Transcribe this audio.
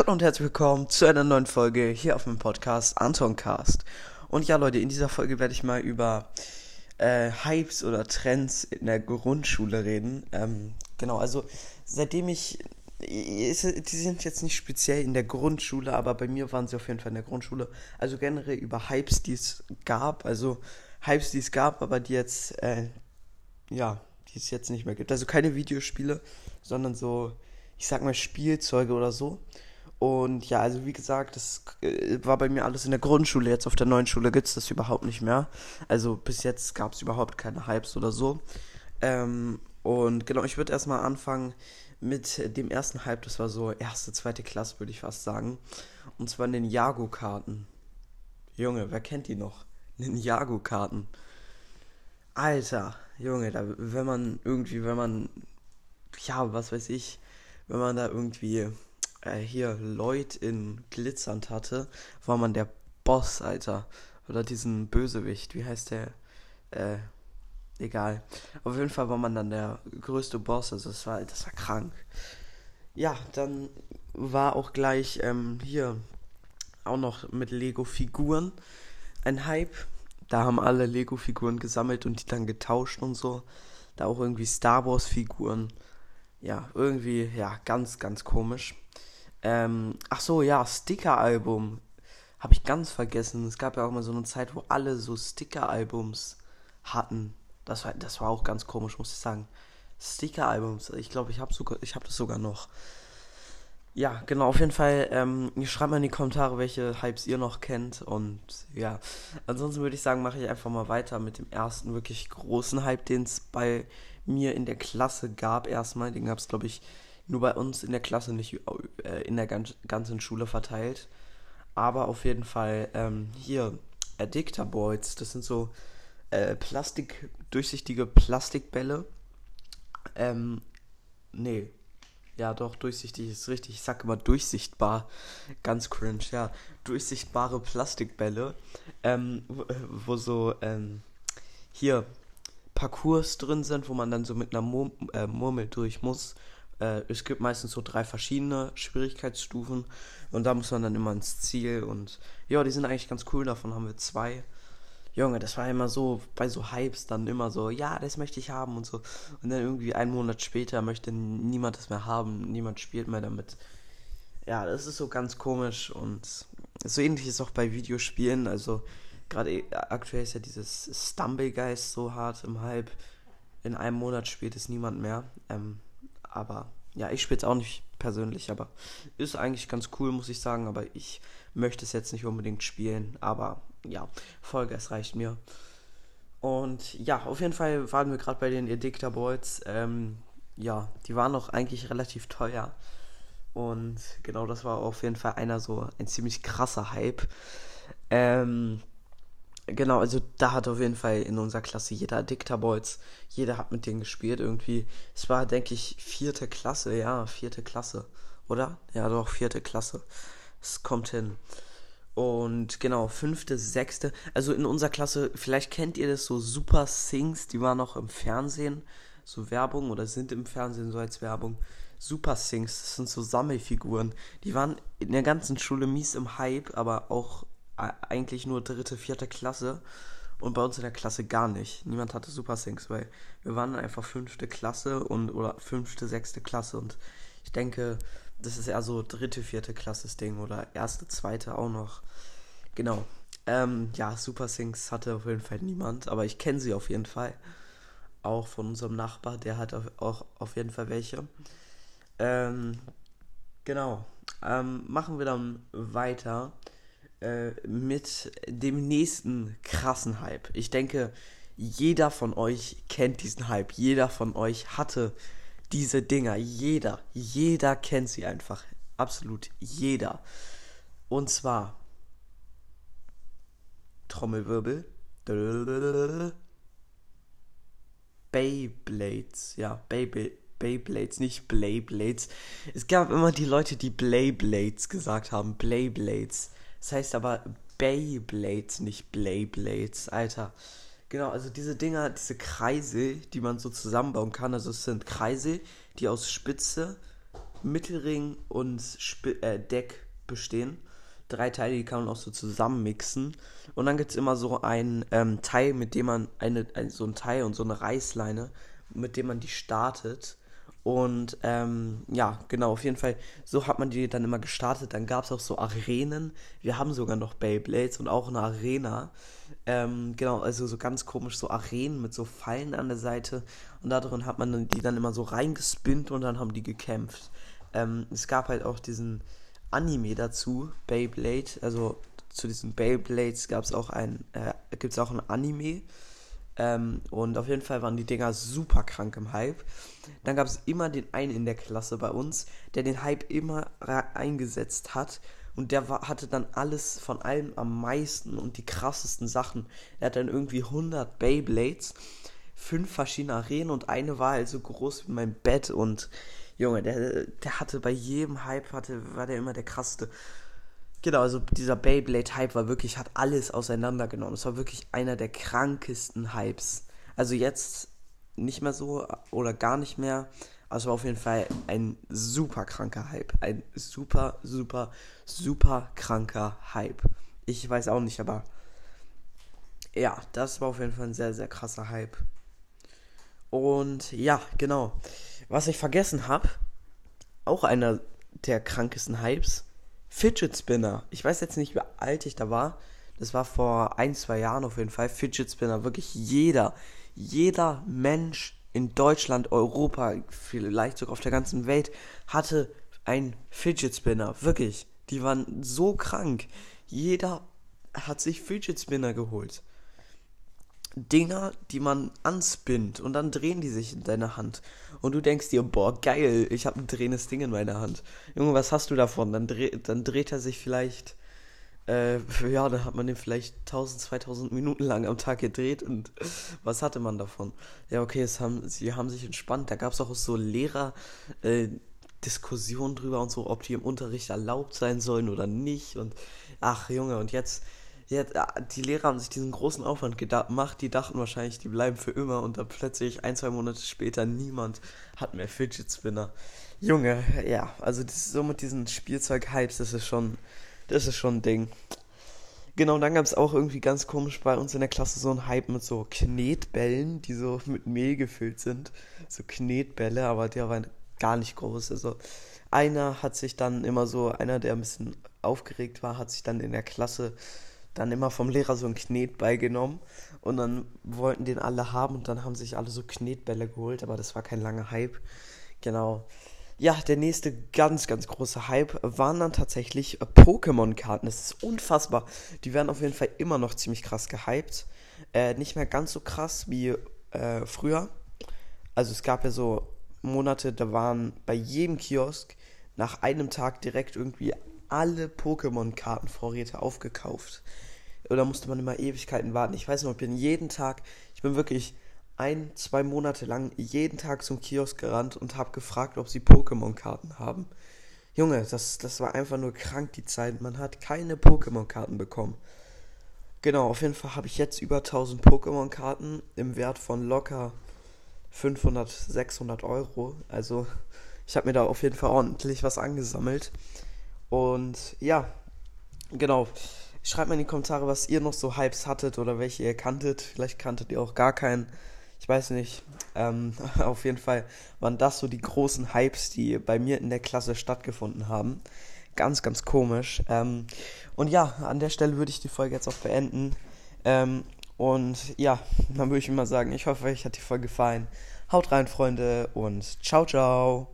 Hallo und herzlich willkommen zu einer neuen Folge hier auf dem Podcast Antoncast. Und ja, Leute, in dieser Folge werde ich mal über äh, Hypes oder Trends in der Grundschule reden. Ähm, genau, also seitdem ich. Die sind jetzt nicht speziell in der Grundschule, aber bei mir waren sie auf jeden Fall in der Grundschule. Also generell über Hypes, die es gab. Also Hypes, die es gab, aber die jetzt, äh, ja, die es jetzt nicht mehr gibt. Also keine Videospiele, sondern so, ich sag mal, Spielzeuge oder so. Und ja, also wie gesagt, das äh, war bei mir alles in der Grundschule. Jetzt auf der neuen Schule gibt es das überhaupt nicht mehr. Also bis jetzt gab es überhaupt keine Hypes oder so. Ähm, und genau, ich würde erstmal anfangen mit dem ersten Hype. Das war so erste, zweite Klasse, würde ich fast sagen. Und zwar in den Jago-Karten. Junge, wer kennt die noch? Ninjago-Karten. Alter, Junge, da, wenn man irgendwie, wenn man, ja, was weiß ich, wenn man da irgendwie äh, hier Lloyd in Glitzernd hatte, war man der Boss, Alter. Oder diesen Bösewicht, wie heißt der? Äh, egal. Auf jeden Fall war man dann der größte Boss, also das war, das war krank. Ja, dann war auch gleich ähm, hier auch noch mit Lego-Figuren ein Hype. Da haben alle Lego-Figuren gesammelt und die dann getauscht und so. Da auch irgendwie Star Wars-Figuren. Ja, irgendwie, ja, ganz, ganz komisch. Ähm, ach so, ja, Sticker-Album. Habe ich ganz vergessen. Es gab ja auch mal so eine Zeit, wo alle so Sticker-Albums hatten. Das war, das war auch ganz komisch, muss ich sagen. Sticker-Albums. Ich glaube, ich habe hab das sogar noch. Ja, genau, auf jeden Fall. Ähm, schreibt mal in die Kommentare, welche Hypes ihr noch kennt. Und ja, ansonsten würde ich sagen, mache ich einfach mal weiter mit dem ersten wirklich großen Hype, den es bei mir in der Klasse gab. Erstmal, den gab es, glaube ich, nur bei uns in der Klasse, nicht äh, in der ganz, ganzen Schule verteilt. Aber auf jeden Fall ähm, hier, Addictor Boys, das sind so äh, Plastik, durchsichtige Plastikbälle. Ähm, nee, ja, doch, durchsichtig ist richtig. Ich sag immer durchsichtbar. Ganz cringe, ja. Durchsichtbare Plastikbälle. Ähm, wo, wo so, ähm, hier Parcours drin sind, wo man dann so mit einer Mur äh, Murmel durch muss. Äh, es gibt meistens so drei verschiedene Schwierigkeitsstufen und da muss man dann immer ins Ziel und ja, die sind eigentlich ganz cool. Davon haben wir zwei. Junge, das war immer so, bei so Hypes dann immer so, ja, das möchte ich haben und so. Und dann irgendwie einen Monat später möchte niemand das mehr haben, niemand spielt mehr damit. Ja, das ist so ganz komisch und so ähnlich ist auch bei Videospielen. Also, gerade aktuell ist ja dieses Stumblegeist so hart im Hype. In einem Monat spielt es niemand mehr. Ähm, aber ja, ich spiele es auch nicht persönlich, aber ist eigentlich ganz cool, muss ich sagen. Aber ich möchte es jetzt nicht unbedingt spielen. Aber ja, Folge, es reicht mir. Und ja, auf jeden Fall waren wir gerade bei den Edicta Boys. Ähm, ja, die waren noch eigentlich relativ teuer. Und genau, das war auf jeden Fall einer so ein ziemlich krasser Hype. Ähm, genau, also da hat auf jeden Fall in unserer Klasse jeder Dicta Boys, jeder hat mit denen gespielt irgendwie. Es war, denke ich, vierte Klasse, ja, vierte Klasse, oder? Ja, doch, vierte Klasse. Es kommt hin. Und genau, fünfte, sechste. Also in unserer Klasse, vielleicht kennt ihr das so Super Sings, die waren noch im Fernsehen, so Werbung oder sind im Fernsehen so als Werbung. Super Sings, das sind so Sammelfiguren. Die waren in der ganzen Schule mies im Hype, aber auch eigentlich nur dritte, vierte Klasse. Und bei uns in der Klasse gar nicht. Niemand hatte Super Sings, weil wir waren einfach fünfte Klasse und oder fünfte, sechste Klasse. Und ich denke, das ist eher so dritte, vierte Klasses Ding oder erste, zweite auch noch. Genau. Ähm, ja, Super Sings hatte auf jeden Fall niemand, aber ich kenne sie auf jeden Fall. Auch von unserem Nachbar, der hat auch auf jeden Fall welche. Ähm, genau. Ähm, machen wir dann weiter äh, mit dem nächsten krassen Hype. Ich denke, jeder von euch kennt diesen Hype. Jeder von euch hatte diese Dinger. Jeder, jeder kennt sie einfach. Absolut jeder. Und zwar Trommelwirbel. Beyblades. Ja, Beyblades. Beyblades, nicht Blayblades. Es gab immer die Leute, die Blayblades gesagt haben. Blayblades. Das heißt aber Beyblades, nicht Blayblades. Alter. Genau, also diese Dinger, diese Kreise, die man so zusammenbauen kann. Also es sind Kreise, die aus Spitze Mittelring und Sp äh, Deck bestehen. Drei Teile, die kann man auch so zusammenmixen. Und dann gibt es immer so ein ähm, Teil, mit dem man eine, ein, so ein Teil und so eine Reißleine, mit dem man die startet. Und ähm, ja, genau, auf jeden Fall, so hat man die dann immer gestartet. Dann gab es auch so Arenen. Wir haben sogar noch Beyblades und auch eine Arena. Ähm, genau, also so ganz komisch, so Arenen mit so Fallen an der Seite. Und da drin hat man die dann immer so reingespinnt und dann haben die gekämpft. Ähm, es gab halt auch diesen Anime dazu, Beyblade. Also zu diesen Beyblades gab es auch ein, äh, gibt es auch ein Anime. Ähm, und auf jeden Fall waren die Dinger super krank im Hype. Dann gab es immer den einen in der Klasse bei uns, der den Hype immer eingesetzt hat. Und der war, hatte dann alles von allem am meisten und die krassesten Sachen. Er hat dann irgendwie 100 Beyblades, fünf verschiedene Arenen und eine war halt so groß wie mein Bett. Und Junge, der, der hatte bei jedem Hype, hatte, war der immer der krasseste. Genau, also dieser Beyblade-Hype war wirklich, hat alles auseinandergenommen. Es war wirklich einer der krankesten Hypes. Also jetzt nicht mehr so oder gar nicht mehr. Also war auf jeden Fall ein super kranker Hype. Ein super, super, super kranker Hype. Ich weiß auch nicht, aber ja, das war auf jeden Fall ein sehr, sehr krasser Hype. Und ja, genau. Was ich vergessen habe, auch einer der krankesten Hypes, Fidget Spinner. Ich weiß jetzt nicht, wie alt ich da war. Das war vor ein, zwei Jahren auf jeden Fall. Fidget Spinner. Wirklich jeder, jeder Mensch in Deutschland, Europa, vielleicht sogar auf der ganzen Welt hatte ein Fidget Spinner. Wirklich. Die waren so krank. Jeder hat sich Fidget Spinner geholt. Dinger, die man anspinnt und dann drehen die sich in deiner Hand. Und du denkst dir, boah, geil, ich habe ein drehendes Ding in meiner Hand. Junge, was hast du davon? Dann, dreh, dann dreht er sich vielleicht, äh, ja, dann hat man den vielleicht 1000, 2000 Minuten lang am Tag gedreht und was hatte man davon? Ja, okay, es haben, sie haben sich entspannt. Da gab es auch so Lehrer, äh, Diskussionen drüber und so, ob die im Unterricht erlaubt sein sollen oder nicht. Und ach, Junge, und jetzt ja, die Lehrer haben sich diesen großen Aufwand gemacht, die dachten wahrscheinlich, die bleiben für immer und dann plötzlich ein, zwei Monate später niemand hat mehr Fidget Spinner. Junge, ja, also das, so mit diesen Spielzeug-Hypes, das ist schon, das ist schon ein Ding. Genau, dann gab es auch irgendwie ganz komisch bei uns in der Klasse so ein Hype mit so Knetbällen, die so mit Mehl gefüllt sind. So Knetbälle, aber der war gar nicht groß. Also einer hat sich dann immer so, einer, der ein bisschen aufgeregt war, hat sich dann in der Klasse dann immer vom Lehrer so ein Knetball genommen und dann wollten den alle haben und dann haben sich alle so Knetbälle geholt, aber das war kein langer Hype. Genau. Ja, der nächste ganz, ganz große Hype waren dann tatsächlich äh, Pokémon-Karten. Das ist unfassbar. Die werden auf jeden Fall immer noch ziemlich krass gehypt. Äh, nicht mehr ganz so krass wie äh, früher. Also es gab ja so Monate, da waren bei jedem Kiosk nach einem Tag direkt irgendwie alle Pokémon-Kartenvorräte aufgekauft. Oder musste man immer Ewigkeiten warten. Ich weiß noch, ich bin jeden Tag, ich bin wirklich ein, zwei Monate lang jeden Tag zum Kiosk gerannt und habe gefragt, ob sie Pokémon-Karten haben. Junge, das, das war einfach nur krank die Zeit. Man hat keine Pokémon-Karten bekommen. Genau, auf jeden Fall habe ich jetzt über 1000 Pokémon-Karten im Wert von locker 500, 600 Euro. Also ich habe mir da auf jeden Fall ordentlich was angesammelt. Und ja, genau. Schreibt mal in die Kommentare, was ihr noch so Hypes hattet oder welche ihr kanntet. Vielleicht kanntet ihr auch gar keinen. Ich weiß nicht. Ähm, auf jeden Fall waren das so die großen Hypes, die bei mir in der Klasse stattgefunden haben. Ganz, ganz komisch. Ähm, und ja, an der Stelle würde ich die Folge jetzt auch beenden. Ähm, und ja, dann würde ich mal sagen, ich hoffe, euch hat die Folge gefallen. Haut rein, Freunde, und ciao, ciao.